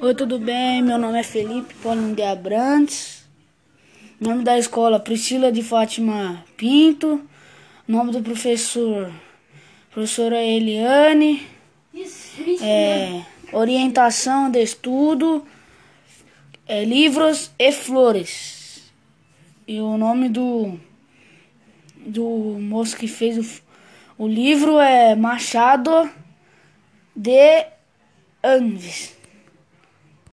Oi, tudo bem? Meu nome é Felipe Paulinho de Abrantes. Nome da escola Priscila de Fátima Pinto. Nome do professor professora Eliane. É, orientação de estudo, é, livros e flores. E o nome do do moço que fez o, o livro é Machado de Andes.